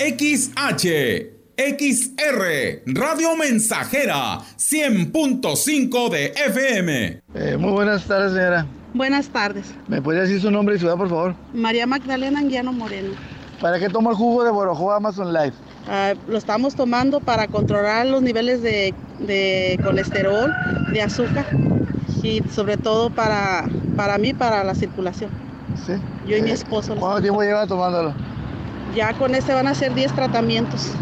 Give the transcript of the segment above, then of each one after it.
XH, XR, Radio Mensajera, 100.5 de FM. Eh, muy buenas tardes, señora. Buenas tardes. ¿Me podría decir su nombre y ciudad, por favor? María Magdalena Anguiano Moreno. ¿Para qué toma el jugo de Borojo Amazon Life? Ah, lo estamos tomando para controlar los niveles de, de, colesterol, de azúcar y sobre todo para, para mí, para la circulación. ¿Sí? Yo y mi esposo. ¿Cuánto tiempo lleva tomándolo? Ya con este van a ser 10 tratamientos.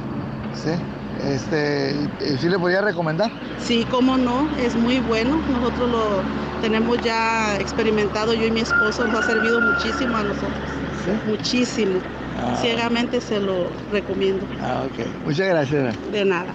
¿Sí? Este, ¿Sí le podría recomendar? Sí, cómo no, es muy bueno. Nosotros lo tenemos ya experimentado, yo y mi esposo, nos ha servido muchísimo a nosotros. ¿Sí? Muchísimo. Ah. Ciegamente se lo recomiendo. Ah, ok. Muchas gracias. De nada.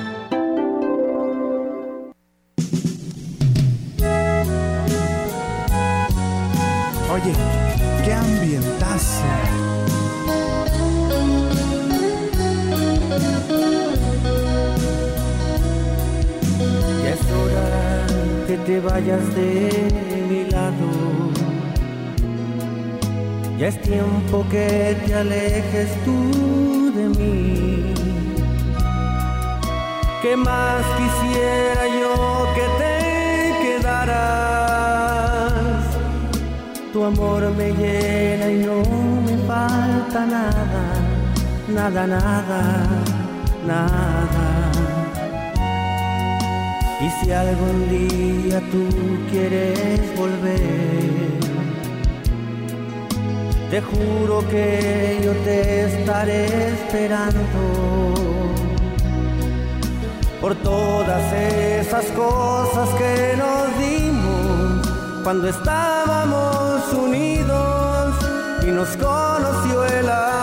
Oye, qué ambientazo. Ya es hora que te vayas de mi lado. Ya es tiempo que te alejes tú de mí. ¿Qué más quisiera yo que te quedaras? Tu amor me llena y no me falta nada, nada, nada, nada. Y si algún día tú quieres volver, te juro que yo te estaré esperando por todas esas cosas que nos dimos cuando estábamos unidos y nos conoció el amor.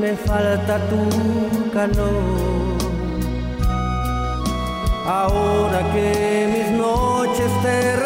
Me falta tu calor, ahora que mis noches te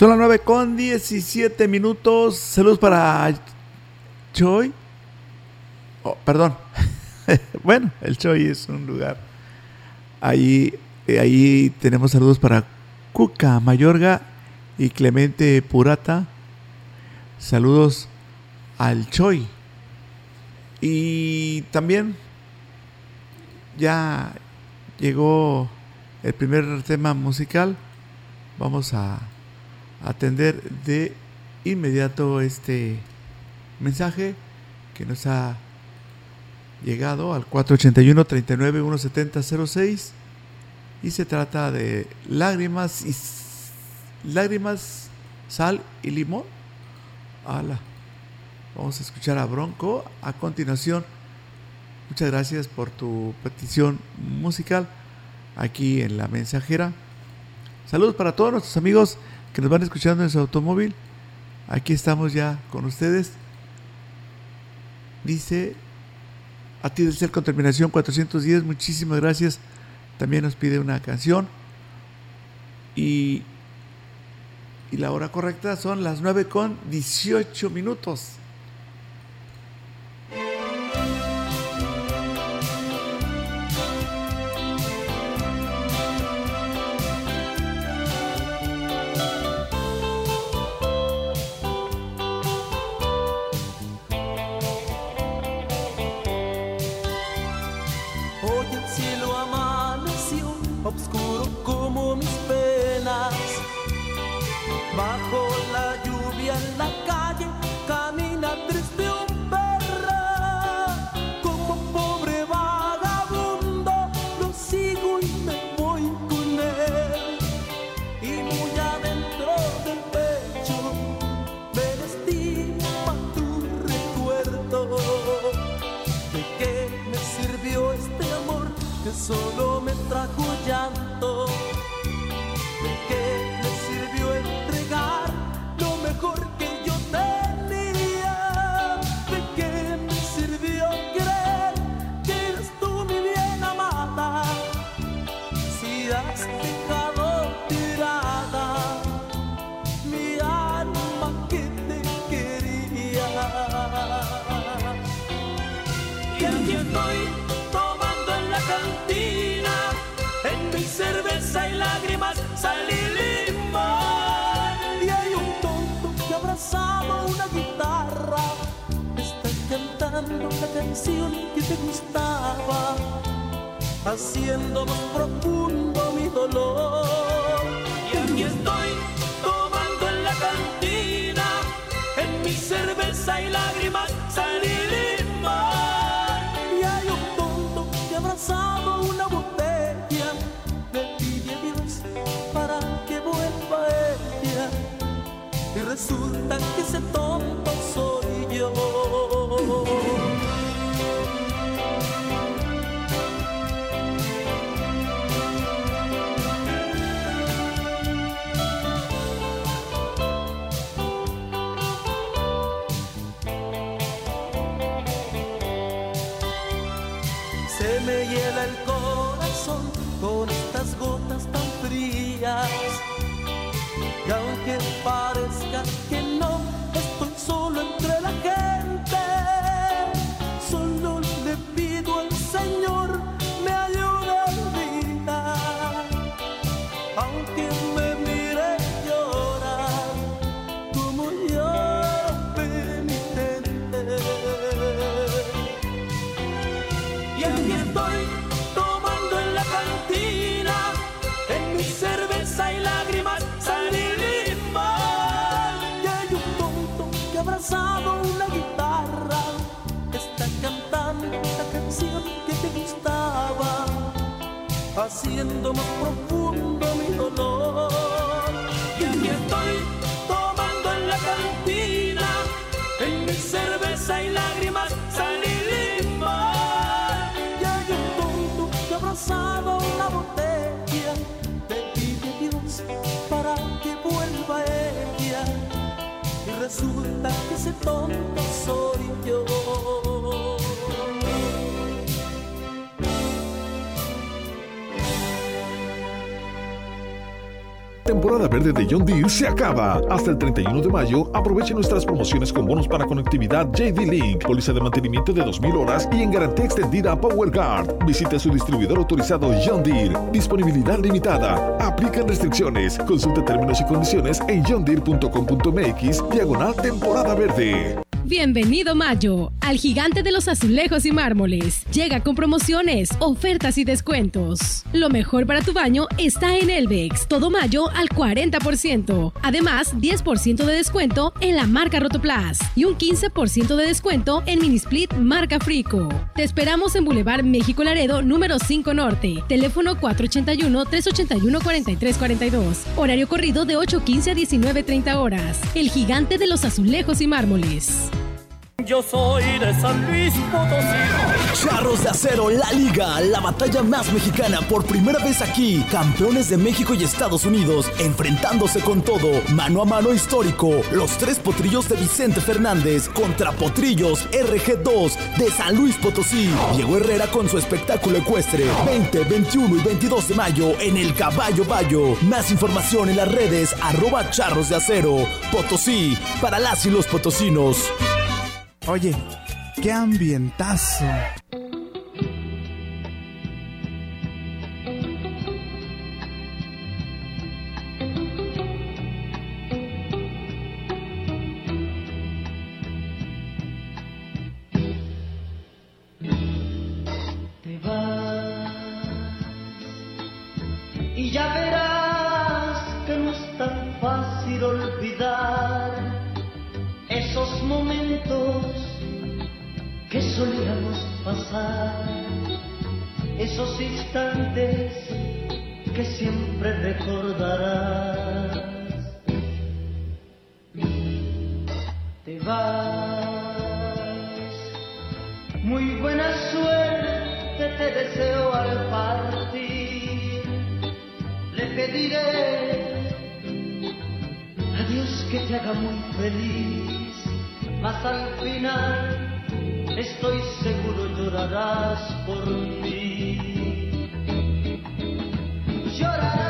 Son las 9 con 17 minutos. Saludos para Choi. Oh, perdón. bueno, el Choi es un lugar. Ahí, eh, ahí tenemos saludos para Cuca Mayorga y Clemente Purata. Saludos al Choi. Y también ya llegó el primer tema musical. Vamos a atender de inmediato este mensaje que nos ha llegado al 481 39 170 06 y se trata de lágrimas y lágrimas, sal y limón. Vamos a escuchar a Bronco a continuación. Muchas gracias por tu petición musical aquí en la mensajera. Saludos para todos nuestros amigos que nos van escuchando en su automóvil. Aquí estamos ya con ustedes. Dice a ti del ser con terminación 410, muchísimas gracias. También nos pide una canción. Y, y la hora correcta son las 9 con 18 minutos. te gustaba, haciendo más profundo mi dolor. Y aquí estoy tomando en la cantina, en mi cerveza y lágrimas salí limar. Y hay un tonto que abrazado una botella, me pide a Dios para que vuelva ella. Y resulta que ese tonto soy yo. haciendo más profundo mi dolor. Y aquí estoy tomando en la cantina, en mi cerveza y lágrimas salí y limón. Y hay un tonto que abrazaba una botella, te pide Dios para que vuelva ella. Y resulta que ese tonto soy yo. Temporada verde de John Deere se acaba. Hasta el 31 de mayo, aproveche nuestras promociones con bonos para conectividad JD Link, póliza de mantenimiento de 2.000 horas y en garantía extendida PowerGuard. Visite su distribuidor autorizado John Deere. Disponibilidad limitada. Aplican restricciones. Consulte términos y condiciones en johndeere.com.mx diagonal temporada verde. Bienvenido Mayo al gigante de los azulejos y mármoles. Llega con promociones, ofertas y descuentos. Lo mejor para tu baño está en Elvex. Todo mayo al 40%. Además, 10% de descuento en la marca Rotoplas y un 15% de descuento en Minisplit marca Frico. Te esperamos en Boulevard México Laredo número 5 Norte. Teléfono 481-381-4342. Horario corrido de 8.15 a 19.30 horas. El gigante de los azulejos y mármoles. Yo soy de San Luis Potosí. Charros de Acero, la liga, la batalla más mexicana por primera vez aquí. Campeones de México y Estados Unidos, enfrentándose con todo, mano a mano histórico. Los tres potrillos de Vicente Fernández contra potrillos RG2 de San Luis Potosí. Diego Herrera con su espectáculo ecuestre. 20, 21 y 22 de mayo en el Caballo Bayo. Más información en las redes arroba charros de acero. Potosí, para las y los potosinos. Oye, qué ambientazo. Y ya verás que no es tan fácil olvidar esos momentos que solíamos pasar, esos instantes que siempre recordarás. Te vas, muy buena suerte te deseo al partir, le pediré a Dios que te haga muy feliz, mas al final estoy seguro llorarás por mí. Llorarás,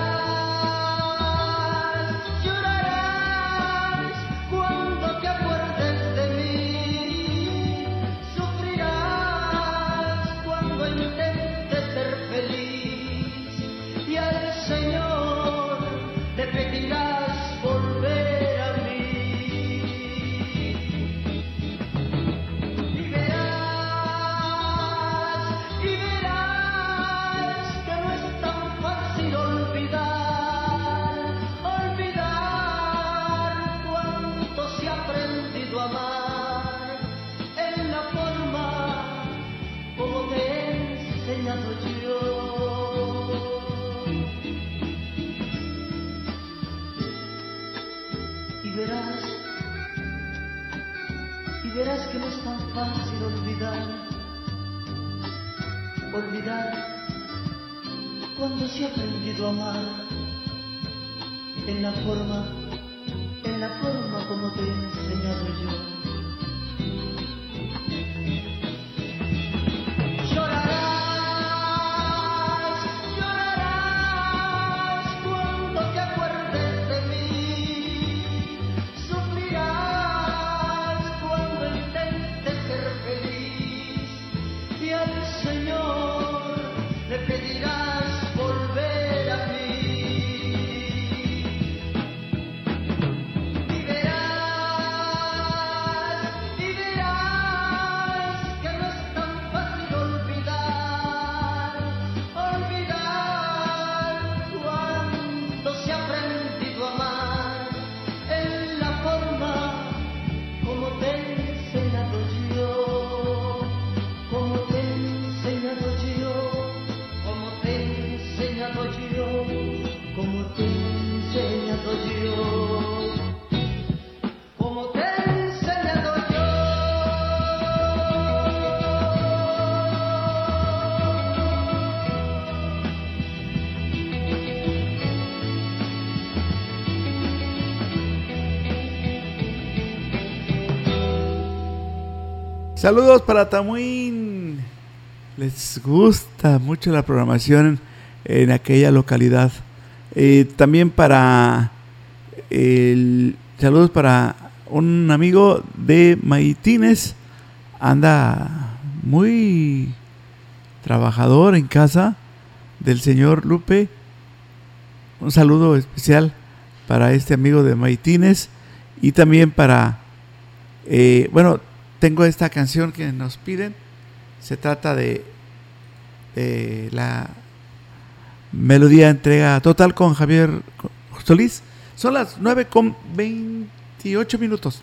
Saludos para Tamuín. Les gusta mucho la programación en aquella localidad Eh, también para el saludos para un amigo de Maitines. Anda muy trabajador en casa del señor Lupe. Un saludo especial para este amigo de Maitines y también para, eh, bueno, tengo esta canción que nos piden. Se trata de, la melodía entrega total con Javier Solís. Son las 9 con 28 minutos.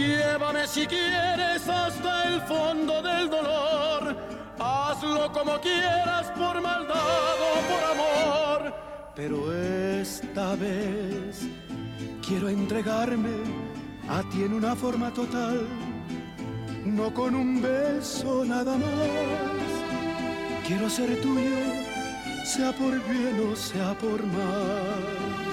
Llévame si quieres hasta el fondo del dolor. Hazlo como quieras por maldad o por amor. Pero esta vez quiero entregarme a ti en una forma total, no con un beso nada más. Quiero ser tuyo, sea por bien o sea por mal.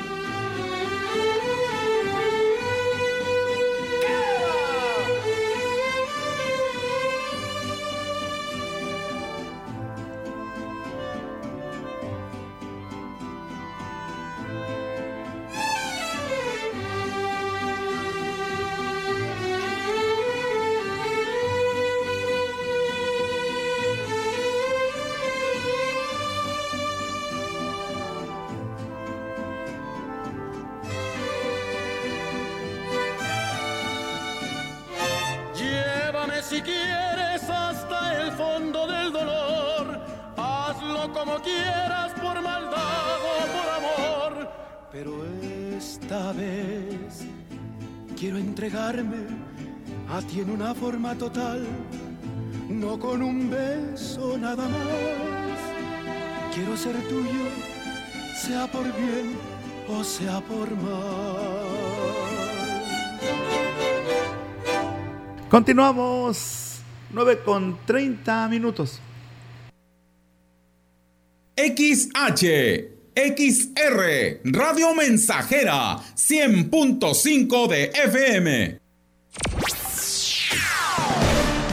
Forma total, no con un beso nada más. Quiero ser tuyo, sea por bien o sea por mal. Continuamos 9 con 30 minutos. XH, XR, Radio Mensajera, 100.5 de FM.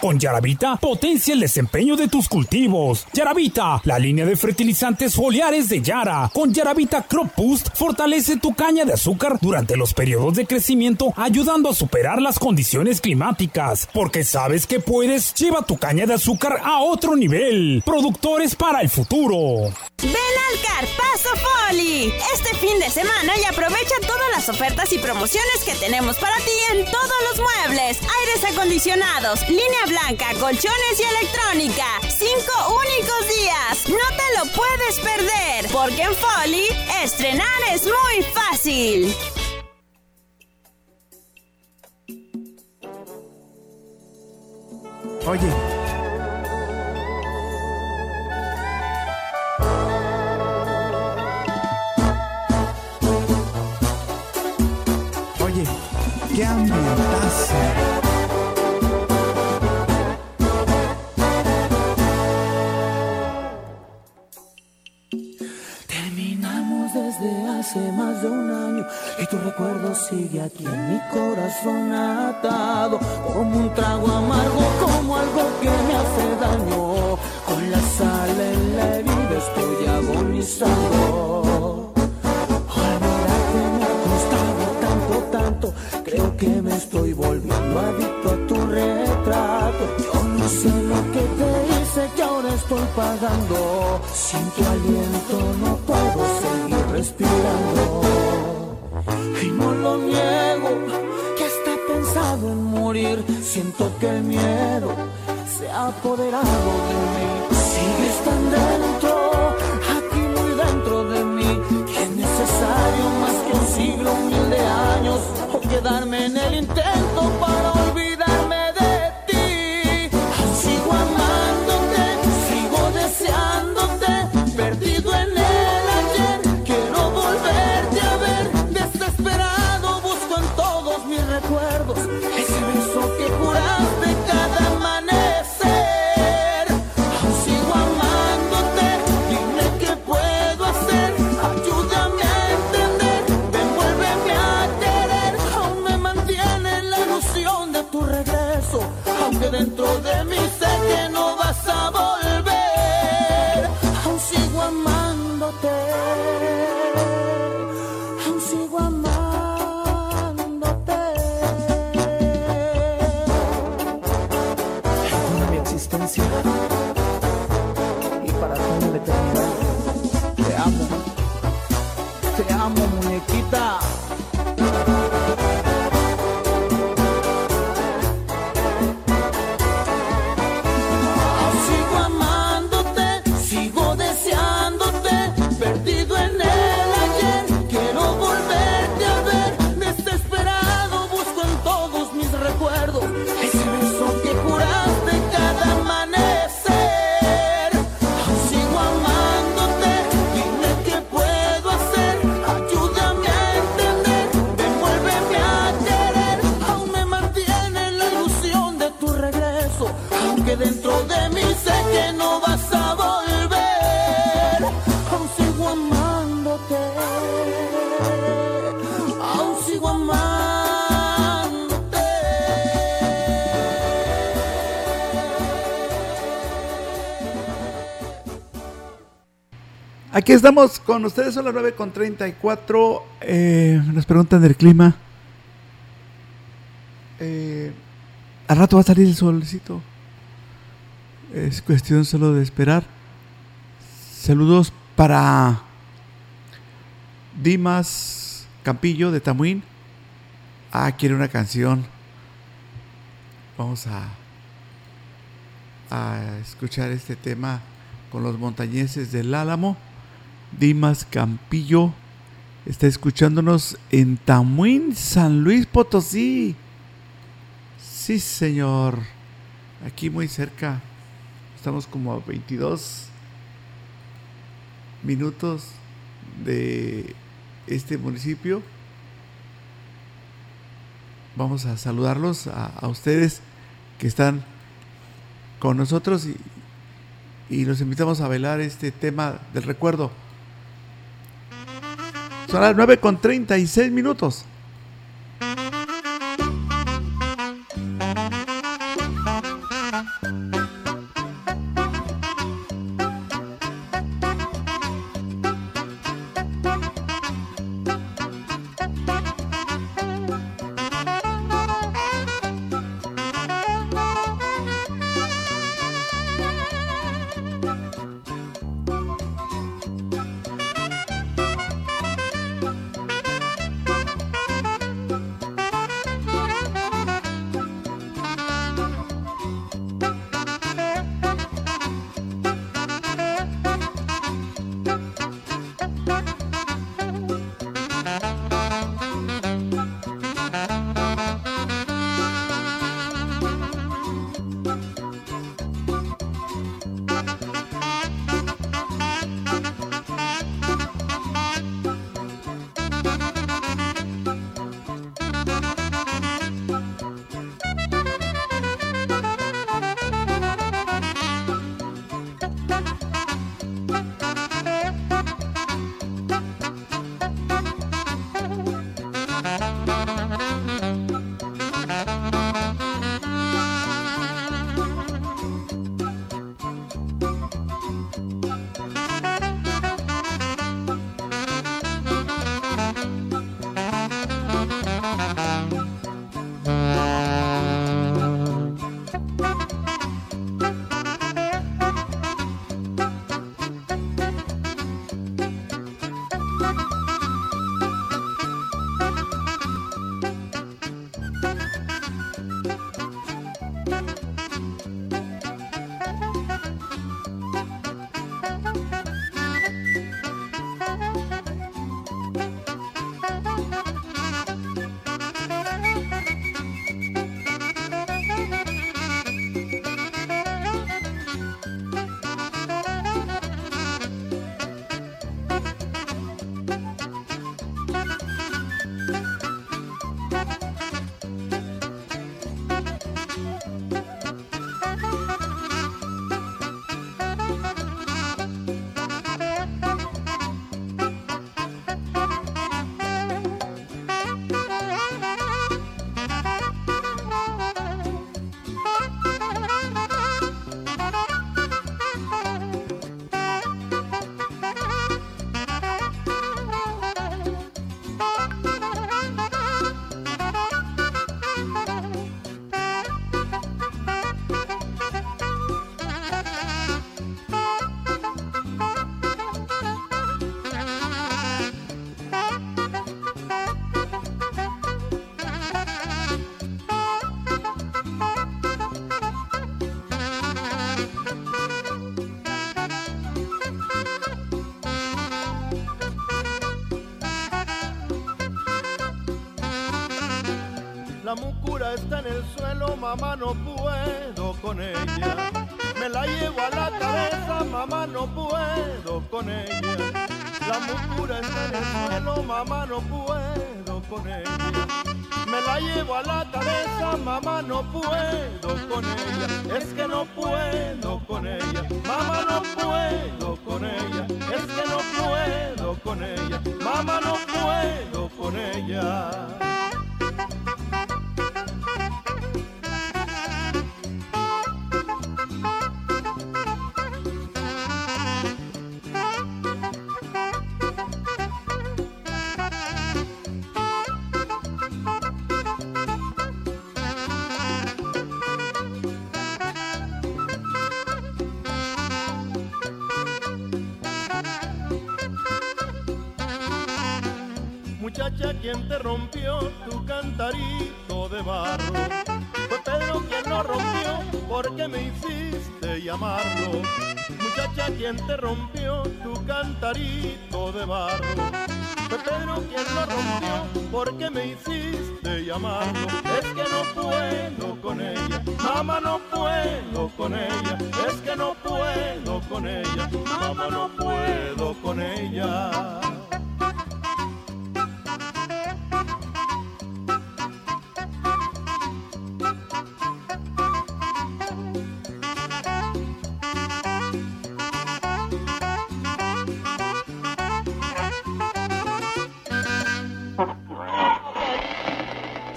Con Yaravita, potencia el desempeño de tus cultivos. Yaravita, la línea de fertilizantes foliares de Yara. Con Yaravita Crop Boost, fortalece tu caña de azúcar durante los periodos de crecimiento, ayudando a superar las condiciones climáticas. Porque sabes que puedes, lleva tu caña de azúcar a otro nivel. Productores para el futuro. Ven al Carpazo Foli este fin de semana y aprovecha todas las ofertas y promociones que tenemos para ti en todos los muebles, aires acondicionados, línea blanca, colchones y electrónica. Cinco únicos días. No te lo puedes perder, porque en Foli estrenar es muy fácil. Oye, hace más de un año y tu recuerdo sigue aquí en mi corazón atado como un trago amargo, como algo que me hace daño. Con la sal en la herida estoy agonizando. Creo que me estoy volviendo adicto a tu retrato. Yo no sé lo que te hice, que ahora estoy pagando. Sin tu aliento no puedo seguir respirando. Y no lo niego, que está pensado en morir. Siento que el miedo se ha apoderado de mí. Sigues tan dentro, aquí muy dentro de mí. Que es necesario más que un siglo, mil de años. Quedarme en el intento para Aquí estamos con ustedes, son las 9 con 34. Eh, nos preguntan del clima. Eh, al rato va a salir el solcito. Es cuestión solo de esperar. Saludos para Dimas Campillo de Tamuín. Ah, quiere una canción. Vamos a, a escuchar este tema con los montañeses del Álamo. Dimas Campillo está escuchándonos en Tamuín, San Luis Potosí. Sí, señor. Aquí muy cerca. Estamos como a 22 minutos de este municipio. Vamos a saludarlos a, a ustedes que están con nosotros y, y los invitamos a bailar este tema del recuerdo. Son las 9 con 36 minutos. Mamá, no puedo con ella. Me la llevo a la cabeza, mamá, no puedo con ella. La mucura está en el suelo, mamá, no puedo con ella. Me la llevo a la cabeza, mamá, no puedo con ella. Es que no puedo con ella, mamá, no puedo con ella. Es que no puedo con ella, mamá, no ¿quién te rompió tu cantarito de barro? Fue Pedro quien lo rompió, porque me hiciste llamarlo. Muchacha, ¿quién te rompió tu cantarito de barro? Fue Pedro quien lo rompió, porque me hiciste llamarlo. Es que no puedo con ella, mamá, no puedo con ella. Es que no puedo con ella, mamá, no puedo con ella.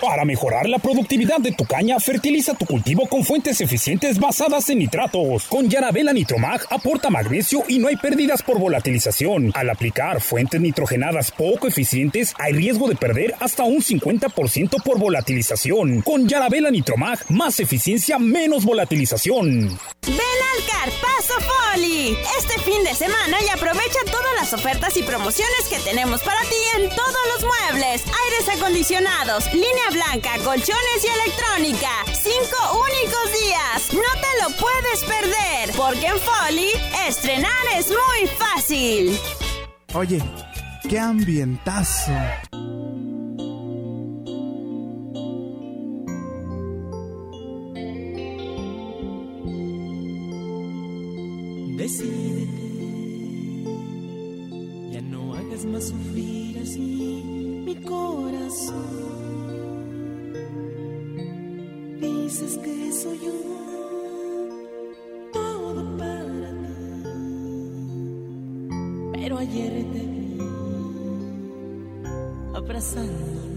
Para mejorar la productividad de tu caña, fertiliza tu cultivo con fuentes eficientes basadas en nitratos. Con Yarabela Nitromag aporta magnesio y no hay pérdidas por volatilización. Al aplicar fuentes nitrogenadas poco eficientes, hay riesgo de perder hasta un 50% por volatilización. Con Yarabela Nitromag, más eficiencia, menos volatilización. Ven al Carpazo Foli este fin de semana y aprovecha todas las ofertas y promociones que tenemos para ti en todos los muebles, aires acondicionados, línea blanca, colchones y electrónica. Cinco únicos días. No te lo puedes perder, porque en Foli estrenar es muy fácil. Oye, qué ambientazo. Decídete, ya no hagas más sufrir así mi corazón. Dices que soy yo todo para ti, pero ayer te vi abrazando.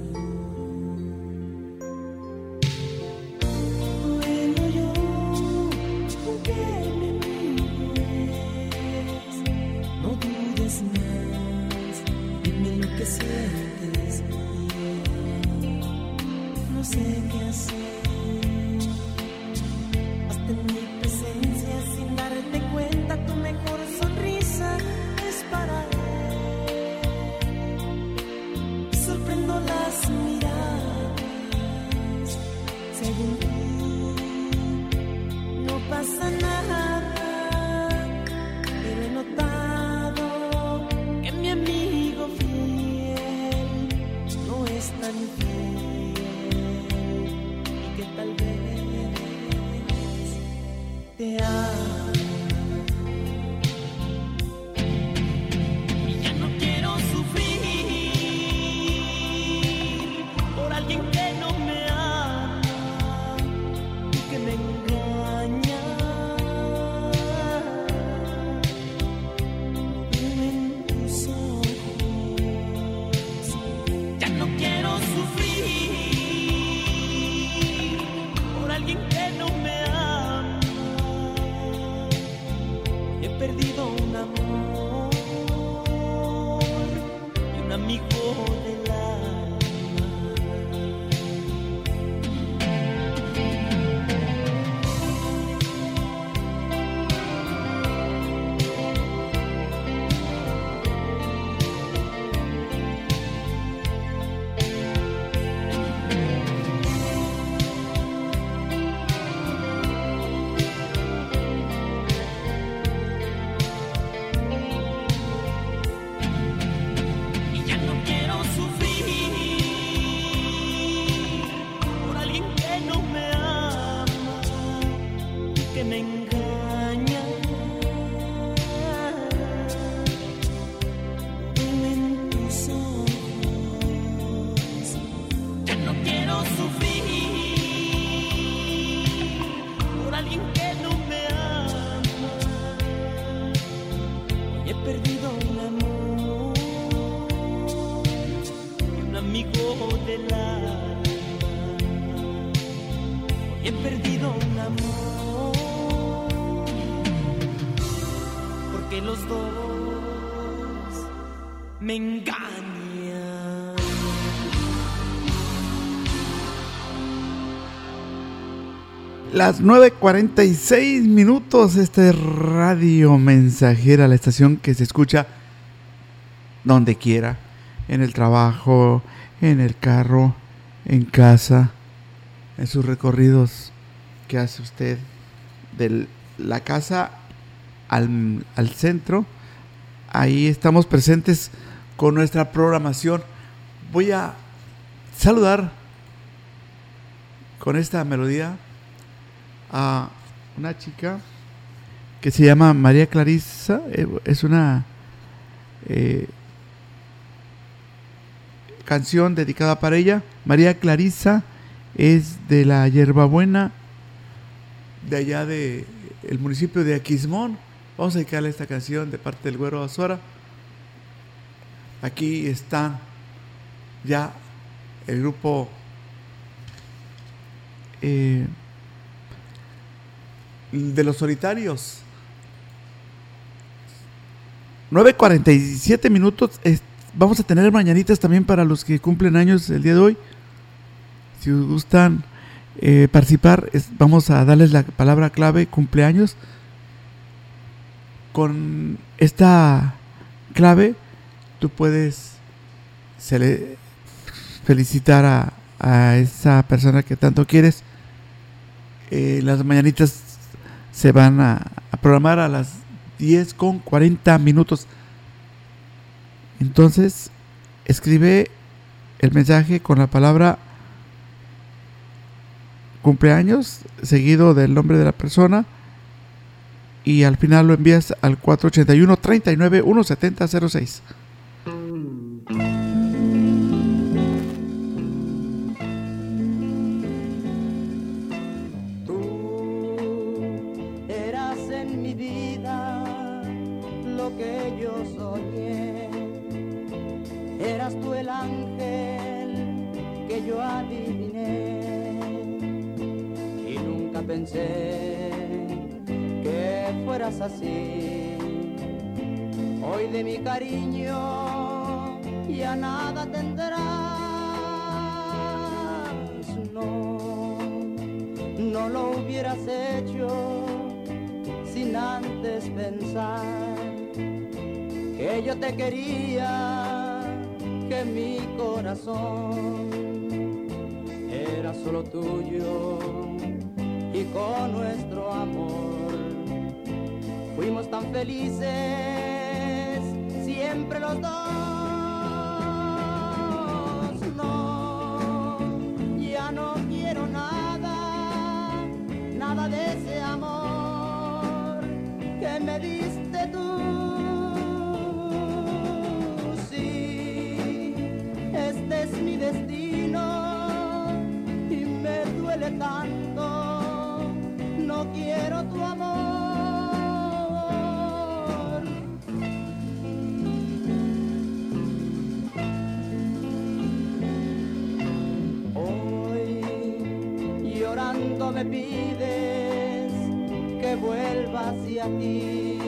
Las 9.46 minutos, este es Radio Mensajera, la estación que se escucha donde quiera, en el trabajo, en el carro, en casa, en sus recorridos que hace usted de la casa al, al centro. Ahí estamos presentes con nuestra programación. Voy a saludar con esta melodía a una chica que se llama María Clarisa. eh, es una eh, canción dedicada para ella. María Clarisa es de la Hierbabuena, de allá de el municipio de Aquismón. Vamos a dedicarle esta canción de parte del Güero Azora. Aquí está ya el grupo eh, de los solitarios. 9.47 minutos. vamos a tener mañanitas también para los que cumplen años el día de hoy. Si gustan eh, participar, vamos a darles la palabra clave cumpleaños. Con esta clave, tú puedes felicitar a, a esa persona que tanto quieres. Eh, las mañanitas se van a, programar a las 10 con 40 minutos. Entonces, escribe el mensaje con la palabra cumpleaños, seguido del nombre de la persona, y al final lo envías al 481 39 170 06. Y con nuestro amor fuimos tan felices siempre los dos. Hacia ti,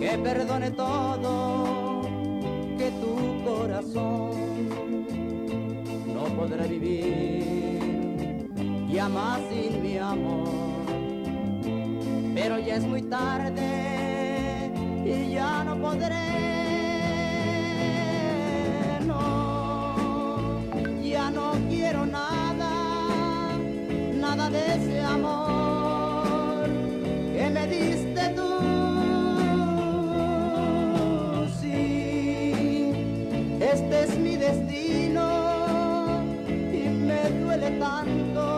que perdone todo, que tu corazón no podrá vivir ya más sin mi amor. Pero ya es muy tarde y ya no podré. No, ya no quiero nada, nada de ese amor llorando.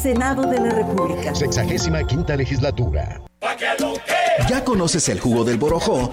Senado de la República. Sexagésima quinta legislatura. ¿Ya conoces el jugo del Borojó?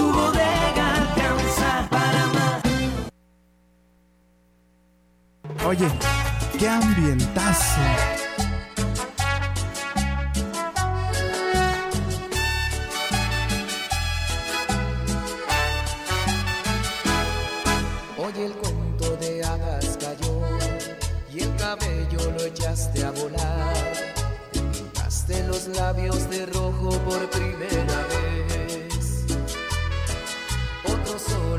Tu bodega alcanza para más. Oye, qué ambientazo. Oye el cuento de hadas cayó y el cabello lo echaste a volar. Pintaste los labios de rojo por primera vez.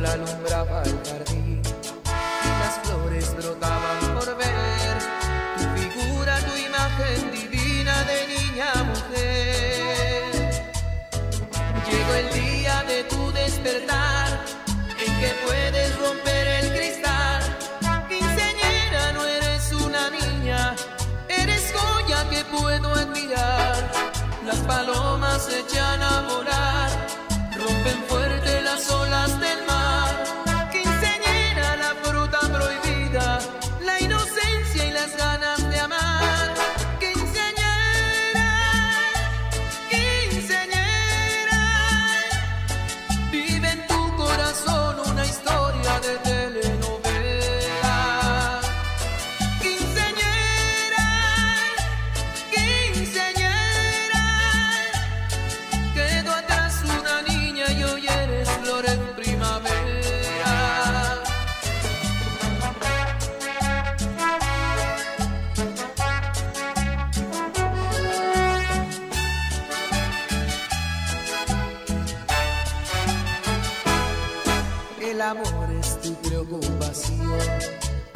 Sol alumbraba el jardín y las flores brotaban por ver tu figura, tu imagen divina de niña mujer. Llegó el día de tu despertar en que puedes romper el cristal. Quinceañera, no eres una niña, eres joya que puedo admirar. Las palomas se echan a volar, rompen fuerte las olas del mar.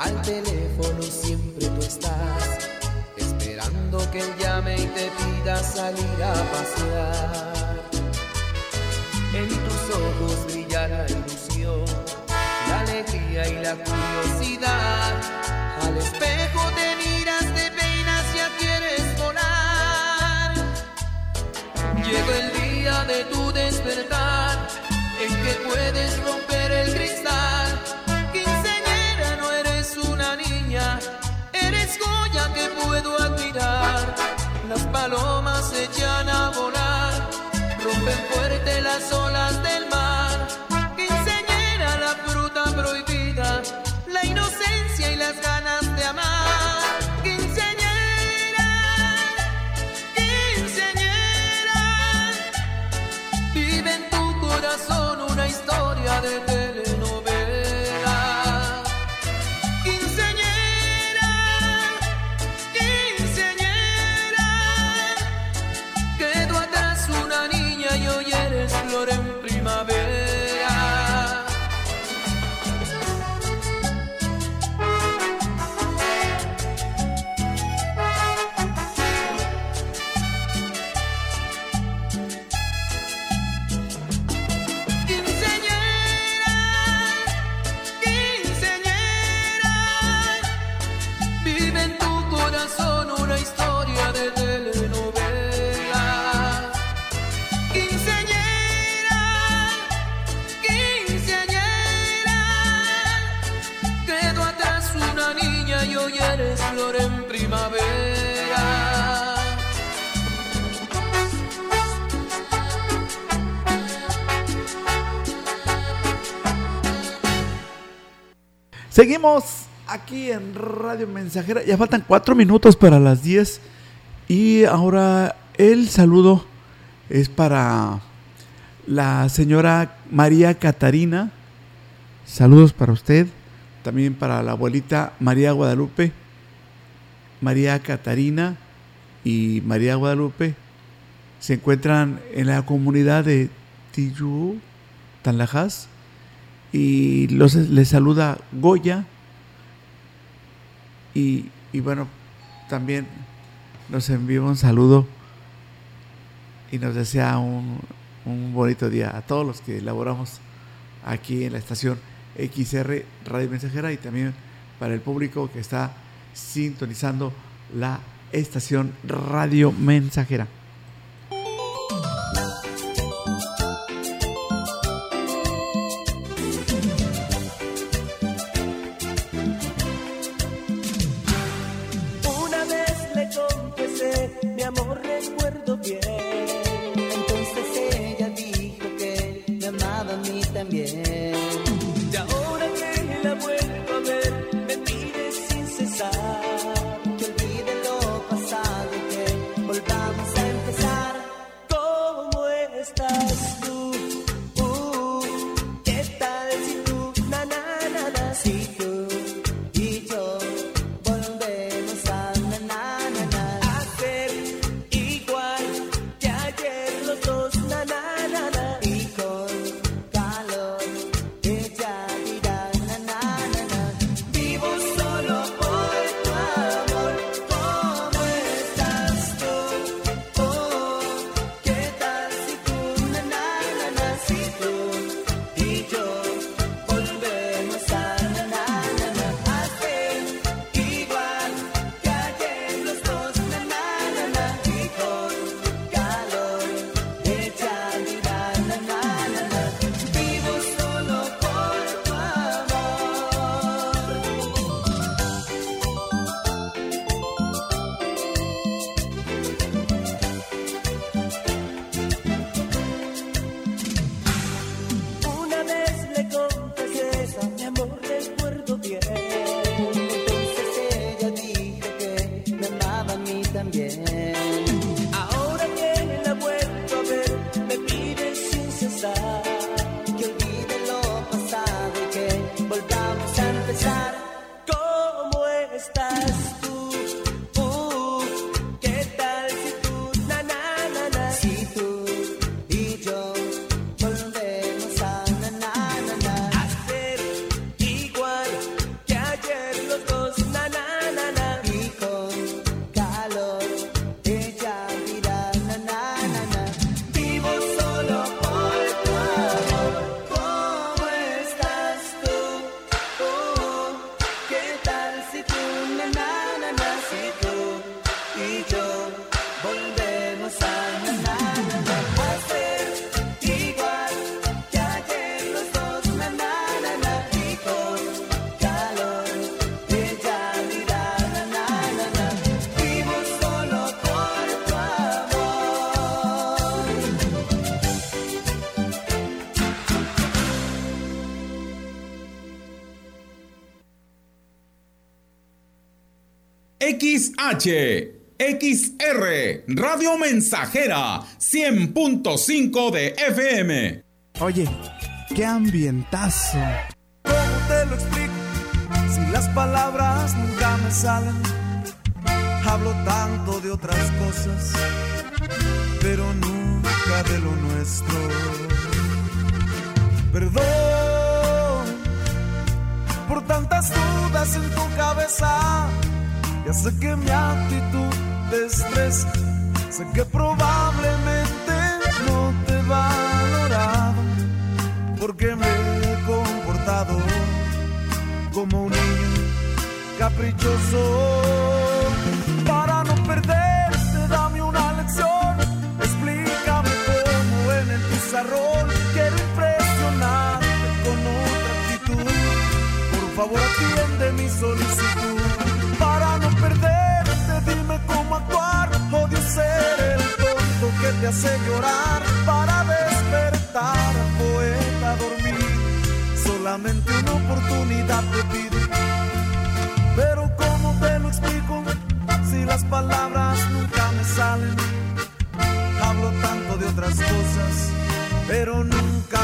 Al teléfono siempre tú estás. Esperando que él llame y te pida salir a pasear. En tus ojos brilla la ilusión, la alegría y la curiosidad. Al espejo te miras, te peinas, ya quieres volar. Llegó el día de tu despertar, en que puedes romper el cristal. Que puedo admirar. Las palomas se echan a volar, rompen fuerte las olas del mar. Quinceañera, la fruta prohibida, la inocencia y las ganas de amar. Quinceañera, quinceañera. Vive en tu corazón una historia de Seguimos aquí en Radio Mensajera. Ya faltan cuatro minutos para las 10. Y ahora el saludo es para la señora María Catarina. Saludos para usted. También para la abuelita María Guadalupe. María Catarina y María Guadalupe se encuentran en la comunidad de Tiyú, Tanlajas. Y los, les saluda Goya. Y, y bueno, también nos envía un saludo y nos desea un, un bonito día a todos los que elaboramos aquí en la estación XR Radio Mensajera y también para el público que está sintonizando la estación Radio Mensajera. XH, XR, Radio Mensajera, 100.5 de FM. Oye, qué ambientazo. ¿Cómo te lo explico? Si las palabras nunca me salen, hablo tanto de otras cosas, pero nunca de lo nuestro. Perdón por tantas dudas en tu cabeza. Ya sé que mi actitud te estresa, sé que probablemente no te he valorado porque me he comportado como un niño caprichoso. Te hace llorar para despertar poeta dormir. Solamente una oportunidad te pido. Pero ¿cómo te lo explico? Si las palabras nunca me salen. Hablo tanto de otras cosas, pero nunca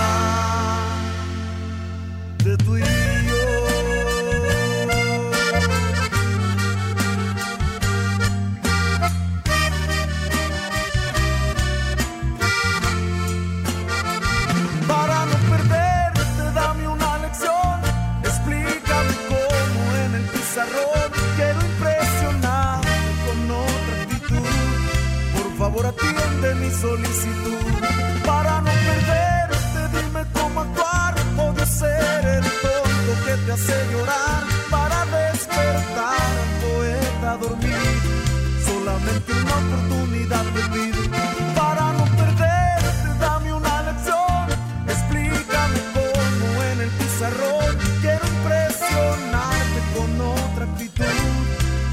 solicitud. Para no perderte, dime cómo actuar. Odio ser el tonto que te hace llorar. Para despertar poeta dormir. Solamente una oportunidad pido. Para no perderte, dame una lección. Explícame cómo en el pizarrón quiero impresionarte con otra actitud.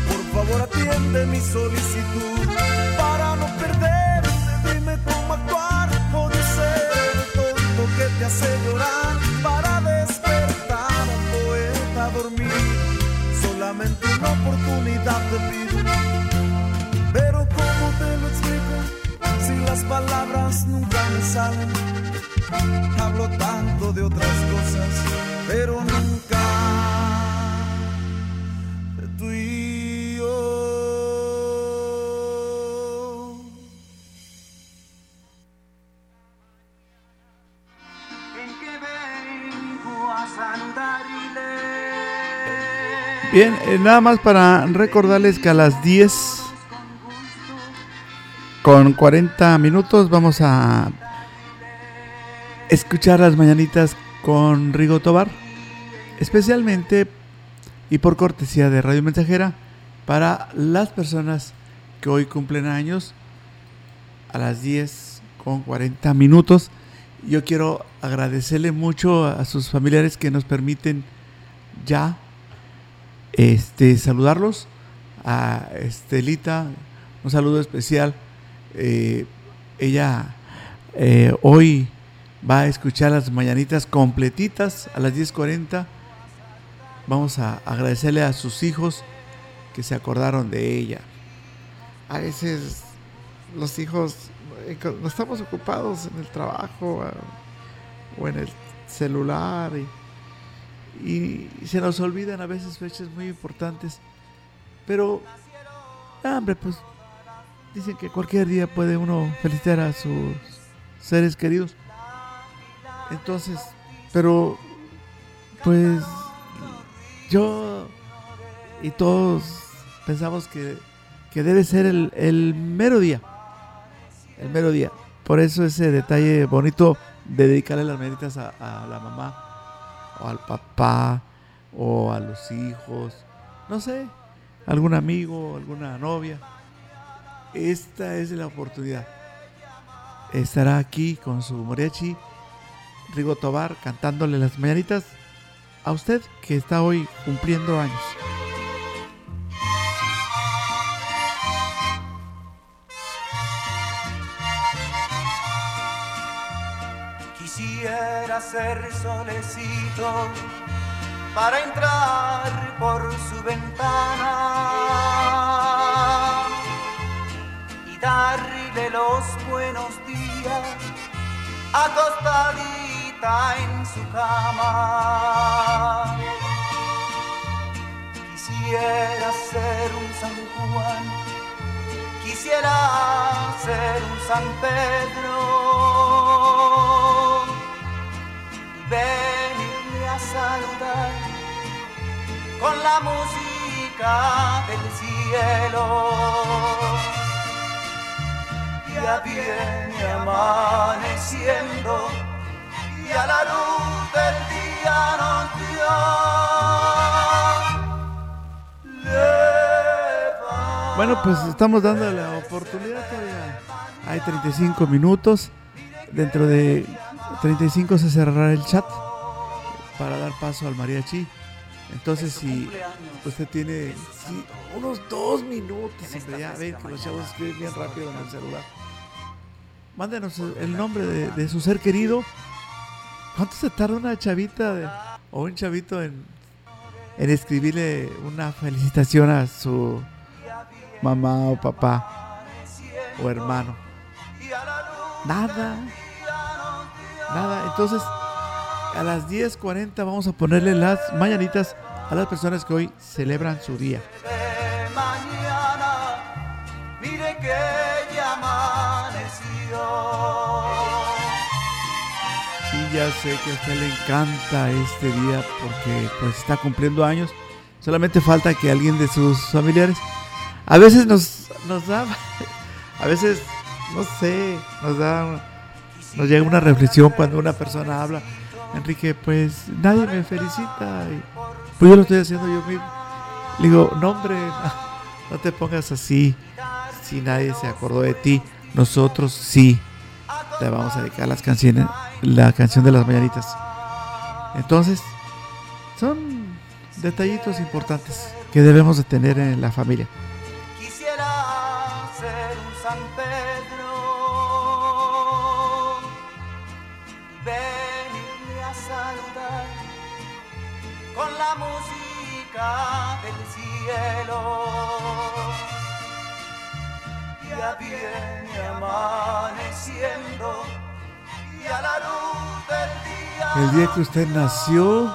Por favor, atiende mi solicitud. Salen. Hablo tanto de otras cosas, pero nunca de tú y yo. En que vengo a saludarle. Bien, eh, nada más para recordarles que a las 10 con 40 minutos vamos a escuchar las mañanitas con Rigo Tobar, especialmente y por cortesía de Radio Mensajera para las personas que hoy cumplen años a las 10 con 40 minutos. Yo quiero agradecerle mucho a sus familiares que nos permiten ya este, saludarlos. A Estelita, un saludo especial. Eh, ella eh, hoy va a escuchar las mañanitas completitas a las 10.40. Vamos a agradecerle a sus hijos que se acordaron de ella. A veces los hijos eh, estamos ocupados en el trabajo ah, o en el celular y, y se nos olvidan a veces fechas muy importantes. Pero, ah, hombre, pues dicen que cualquier día puede uno felicitar a sus seres queridos. Entonces, pero, pues, yo y todos pensamos que, que debe ser el, el mero día. El mero día. Por eso ese detalle bonito de dedicarle las meditas a, a la mamá o al papá o a los hijos, no sé, algún amigo, alguna novia. Esta es la oportunidad. Estará aquí con su mariachi Rigo Tobar cantándole las mañanitas a usted que está hoy cumpliendo años. Quisiera ser solecito para entrar por su ventana y darle los buenos días en su cama. Quisiera ser un San Juan, quisiera ser un San Pedro y venirle a saludar con la música del cielo. Ya viene amaneciendo a la luz del día nos dio. Bueno, pues estamos dando la oportunidad todavía. Hay 35 minutos. Dentro de 35 se cerrará el chat para dar paso al mariachi. Entonces, si usted tiene unos dos minutos, hombre, ya ven que los chavos escriben bien rápido en el celular. Mándenos el nombre de su ser querido. ¿Cuánto se tarda una chavita o un chavito en, en escribirle una felicitación a su mamá o papá o hermano? Nada. Nada. Entonces, a las 10.40 vamos a ponerle las mañanitas a las personas que hoy celebran su día. Ya sé que a usted le encanta este día porque pues está cumpliendo años. Solamente falta que alguien de sus familiares a veces nos, nos da, a veces, no sé, nos da, nos llega una reflexión cuando una persona habla. Enrique, pues nadie me felicita. pues yo lo estoy haciendo yo mismo. Le digo, no hombre, no te pongas así. Si nadie se acordó de ti, nosotros sí te vamos a dedicar las canciones, la canción de las mañanitas. Entonces, son detallitos importantes que debemos de tener en la familia. Quisiera ser un San Pedro y venirle a saludar con la música del cielo. Ya viene amaneciendo y a la luz del día. El día que usted nació,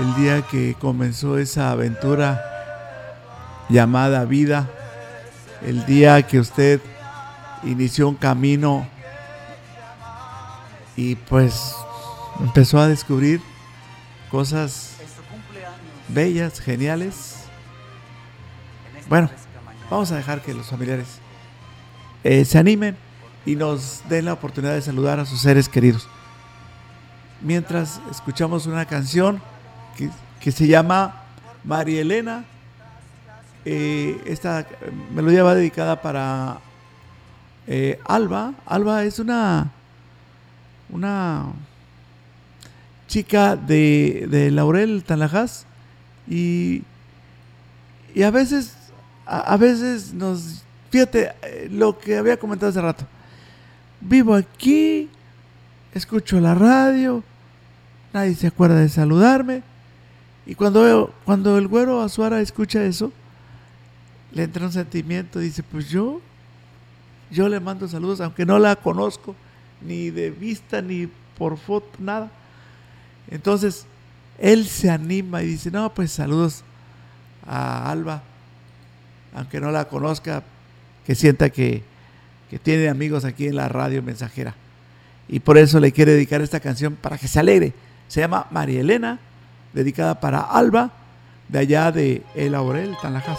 el día que comenzó esa aventura llamada vida, el día que usted inició un camino y pues empezó a descubrir cosas bellas, geniales. Bueno, vamos a dejar que los familiares eh, se animen y nos den la oportunidad de saludar a sus seres queridos. Mientras escuchamos una canción que, que se llama María Elena. Eh, esta melodía va dedicada para eh, Alba. Alba es una una chica de, de Laurel Tanlajas y, y a veces a, a veces nos fíjate eh, lo que había comentado hace rato. Vivo aquí escucho la radio nadie se acuerda de saludarme. Y cuando cuando el güero Azuara escucha eso le entra un sentimiento dice pues yo yo le mando saludos aunque no la conozco ni de vista ni por foto nada entonces él se anima y dice no pues saludos a Alba aunque no la conozca que sienta que, que tiene amigos aquí en la radio mensajera. Y por eso le quiere dedicar esta canción para que se alegre. Se llama María Elena dedicada para Alba de allá de El Laurel Tanlajas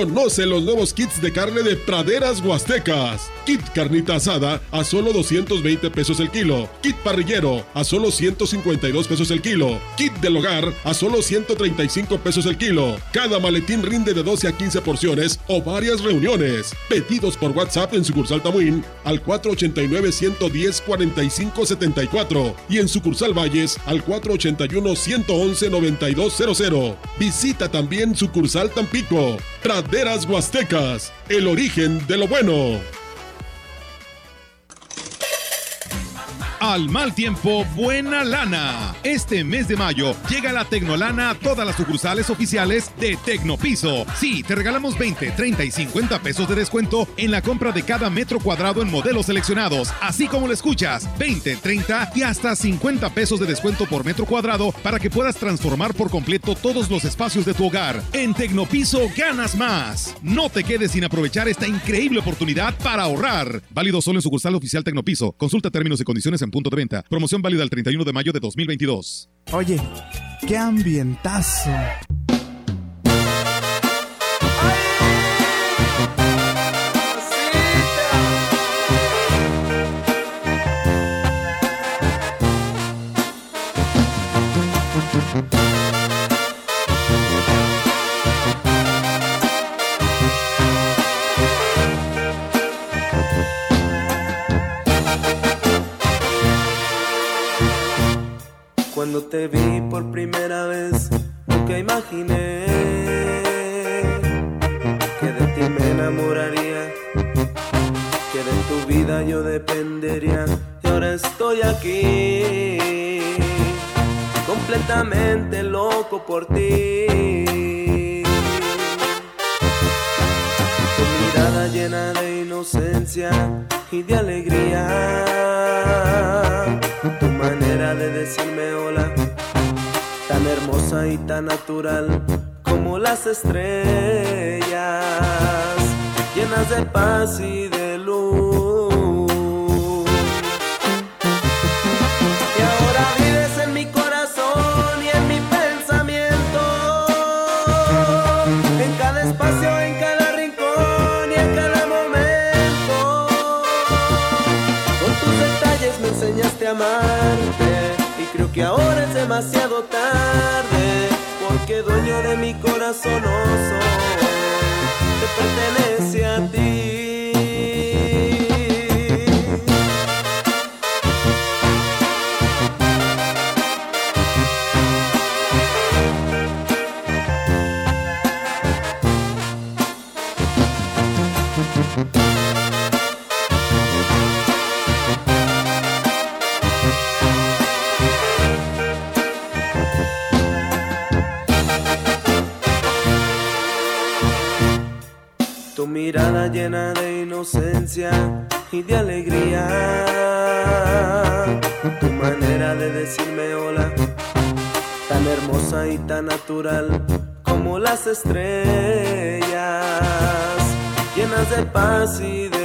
Conoce los nuevos kits de carne de praderas huastecas. Kit carnita asada a solo 220 pesos el kilo. Kit parrillero a solo 152 pesos el kilo. Kit del hogar a solo 135 pesos el kilo. Cada maletín rinde de 12 a 15 porciones o varias reuniones. Pedidos por WhatsApp en sucursal Tamuín al 489-110-4574 y en sucursal Valles al 481-111-9200. Visita también sucursal Tampico. Praderas Huastecas, el origen de lo bueno. Al mal tiempo, buena lana. Este mes de mayo llega la Tecnolana a todas las sucursales oficiales de Tecnopiso. Sí, te regalamos 20, 30 y 50 pesos de descuento en la compra de cada metro cuadrado en modelos seleccionados. Así como lo escuchas, 20, 30 y hasta 50 pesos de descuento por metro cuadrado para que puedas transformar por completo todos los espacios de tu hogar. En Tecnopiso ganas más. No te quedes sin aprovechar esta increíble oportunidad para ahorrar. Válido solo en sucursal oficial Tecnopiso. Consulta términos y condiciones en de. Promoción válida el 31 de mayo de 2022. Oye, qué ambientazo. Cuando te vi por primera vez, nunca imaginé que de ti me enamoraría, que de tu vida yo dependería. Y ahora estoy aquí, completamente loco por ti. Tu mirada llena de inocencia y de alegría. Tu manera de decirme hola, tan hermosa y tan natural como las estrellas, llenas de paz y de luz. Que ahora es demasiado tarde porque dueño de mi corazón no soy, te pertenece a ti. Y de alegría. Tu manera de decirme hola, tan hermosa y tan natural como las estrellas, llenas de paz y de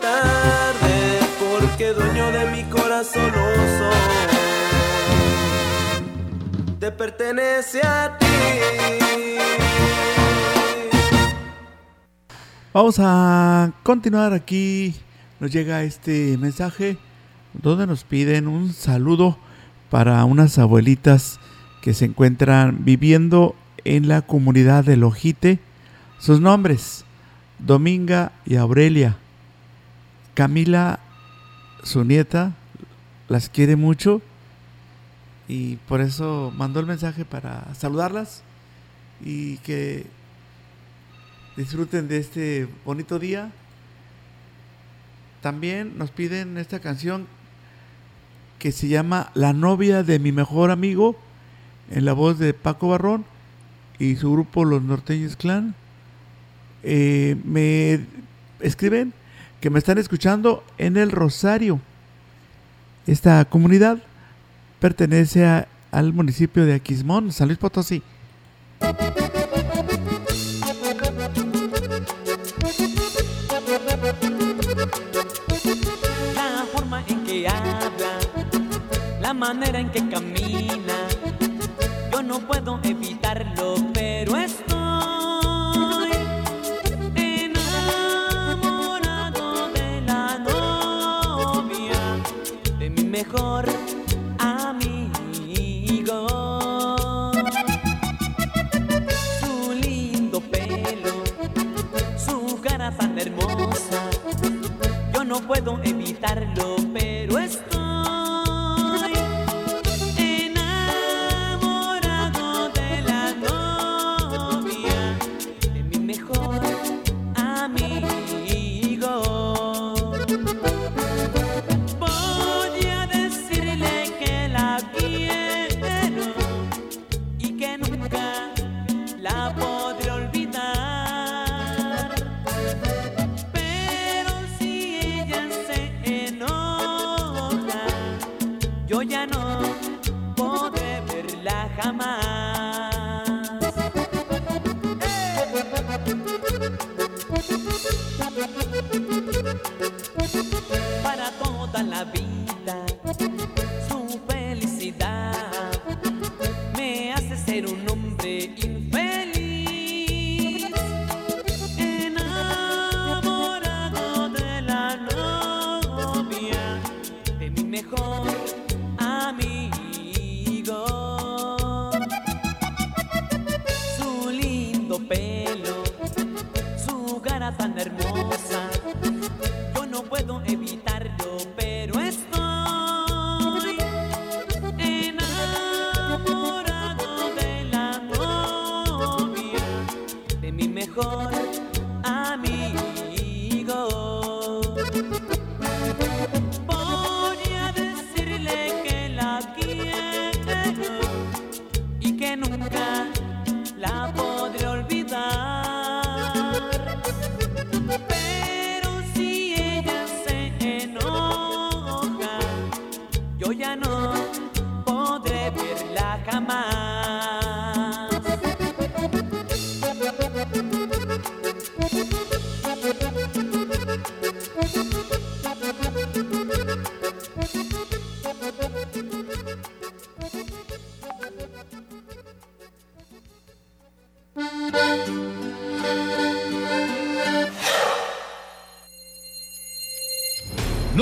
tarde porque dueño de mi corazón. Te pertenece a ti. Vamos a continuar aquí. Nos llega este mensaje donde nos piden un saludo para unas abuelitas que se encuentran viviendo en la comunidad de Lojite. Sus nombres, Dominga y Aurelia. Camila, su nieta, las quiere mucho y por eso mandó el mensaje para saludarlas y que disfruten de este bonito día. También nos piden esta canción que se llama La novia de mi mejor amigo en la voz de Paco Barrón y su grupo Los Norteños Clan. Eh, me escriben que me están escuchando en el Rosario. Esta comunidad pertenece al municipio de Aquismón, San Luis Potosí. La forma en que habla, la manera en que camina, yo no puedo evitarlo, pero estoy mejor amigo. Su lindo pelo, su cara tan hermosa, yo no puedo evitarlo,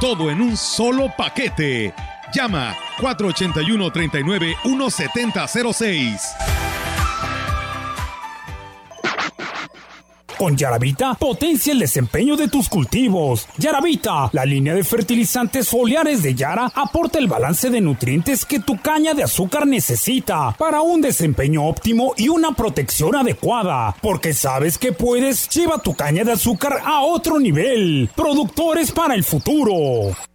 Todo en un solo paquete. Llama 481-39-1706. Con Yaravita, potencia el desempeño de tus cultivos. Yaravita, la línea de fertilizantes foliares de Yara, aporta el balance de nutrientes que tu caña de azúcar necesita para un desempeño óptimo y una protección adecuada. Porque sabes que puedes, lleva tu caña de azúcar a otro nivel. Productores para el futuro.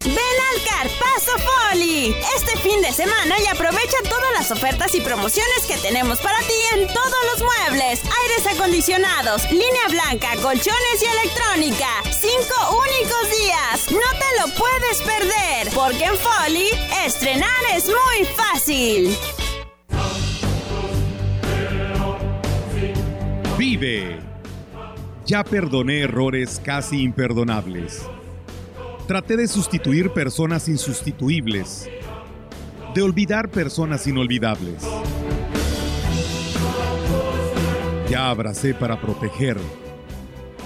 Ven al Carpazo Foli este fin de semana y aprovecha todas las ofertas y promociones que tenemos para ti en todos los muebles, aires acondicionados, línea blanca, colchones y electrónica. Cinco únicos días. No te lo puedes perder, porque en Foli estrenar es muy fácil. Vive. Ya perdoné errores casi imperdonables. Traté de sustituir personas insustituibles. de olvidar personas inolvidables. Ya abracé para proteger.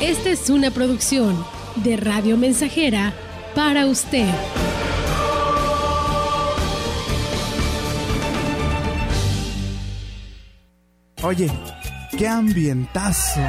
Esta es una producción de Radio Mensajera para usted. Oye, qué ambientazo.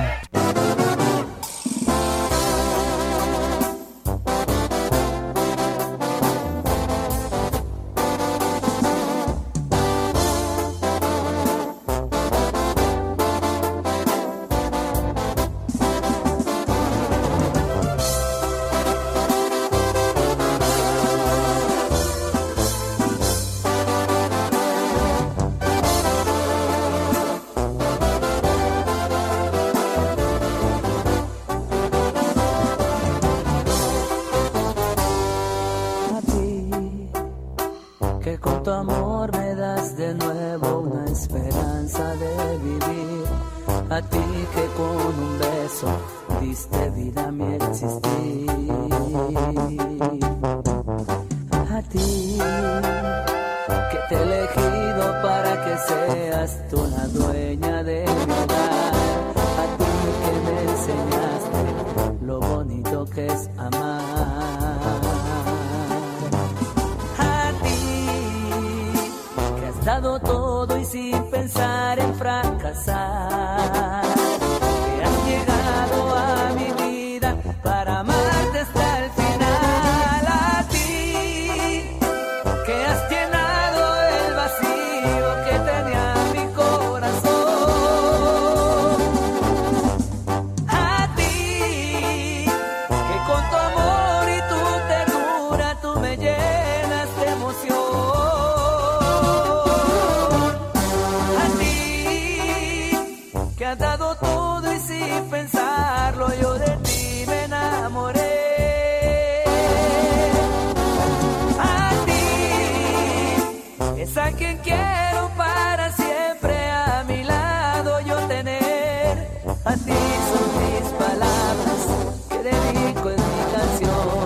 Quiero para siempre a mi lado yo tener. A ti son mis palabras que dedico en mi canción,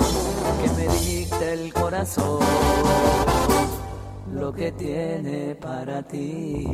que me dicta el corazón lo que tiene para ti.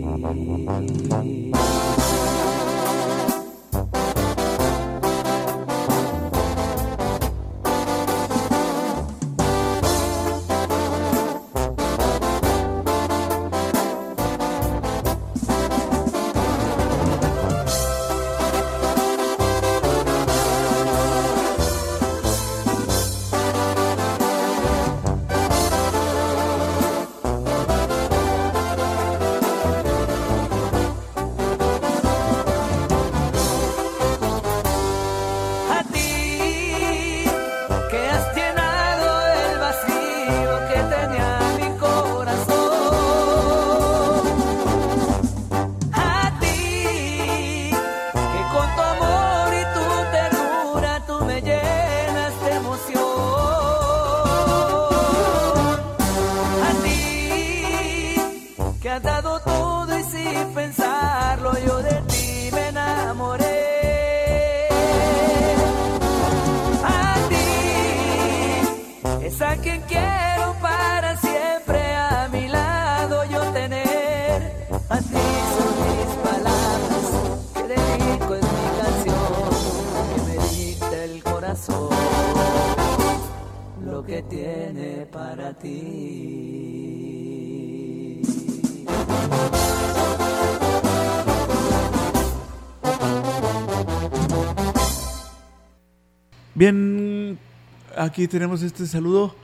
Aquí tenemos este saludo.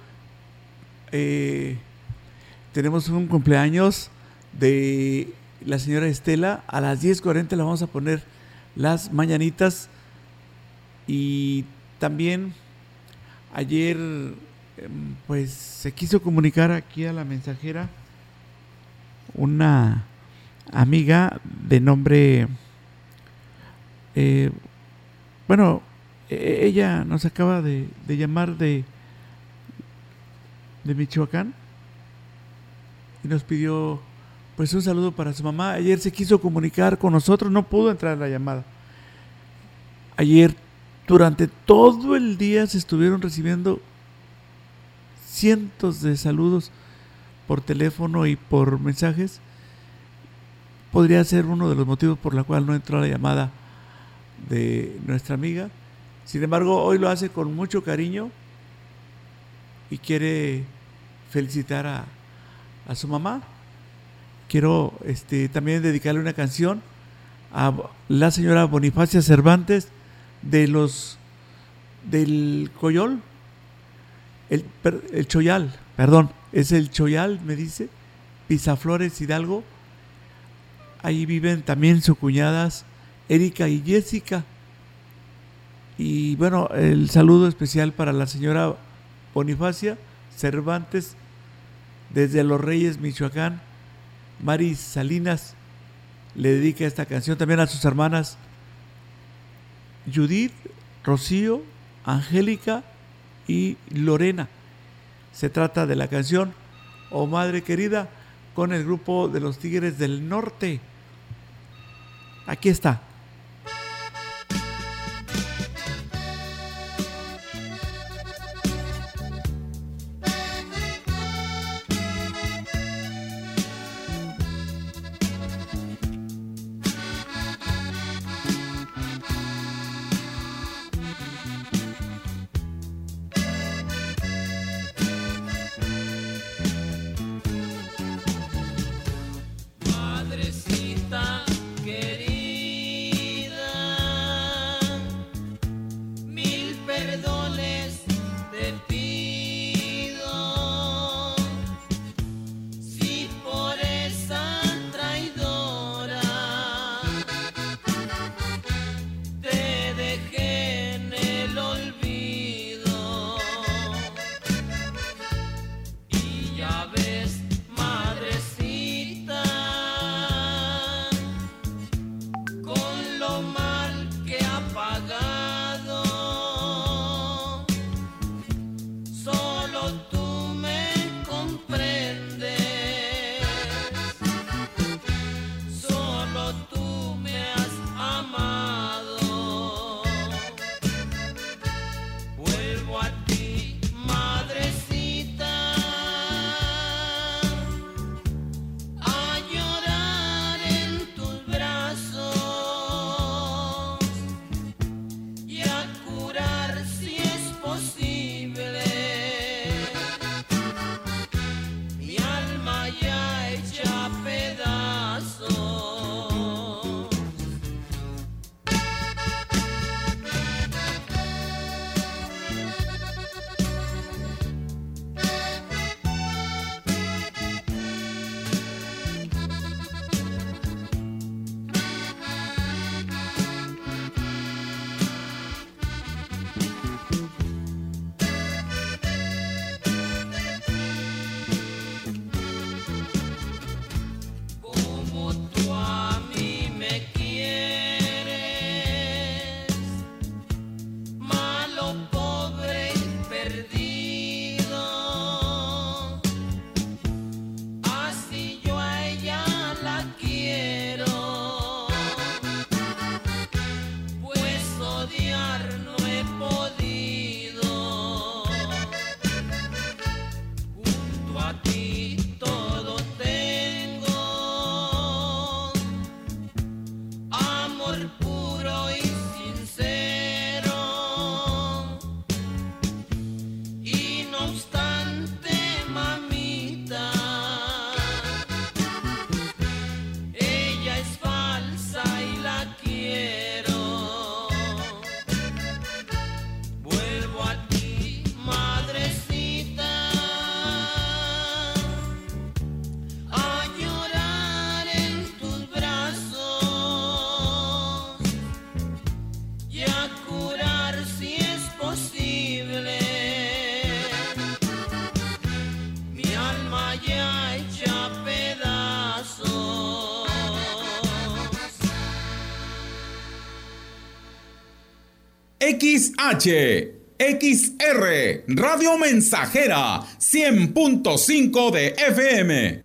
Eh, tenemos un cumpleaños de la señora Estela. A las 10.40 le vamos a poner las mañanitas. Y también ayer, em, pues se quiso comunicar aquí a la mensajera una amiga de nombre, eh, bueno, e- ella nos acaba de, de llamar de, de Michoacán y nos pidió pues un saludo para su mamá. Ayer se quiso comunicar con nosotros, no pudo entrar a la llamada. Ayer durante todo el día se estuvieron recibiendo cientos de saludos por teléfono y por mensajes. Podría ser uno de los motivos por la cual no entró la llamada de nuestra amiga. Sin embargo, hoy lo hace con mucho cariño y quiere felicitar a, a su mamá. Quiero este, también dedicarle una canción a la señora Bonifacia Cervantes de los del Coyol, el, el Choyal, perdón, es el Choyal, me dice, Pisaflores Hidalgo. Ahí viven también sus cuñadas Erika y Jessica. Y bueno, el saludo especial para la señora Bonifacia Cervantes desde Los Reyes, Michoacán. Mari Salinas le dedica esta canción también a sus hermanas Judith, Rocío, Angélica y Lorena. Se trata de la canción Oh Madre Querida con el grupo de los Tigres del Norte. Aquí está. XH, XR, Radio Mensajera, 100.5 de FM.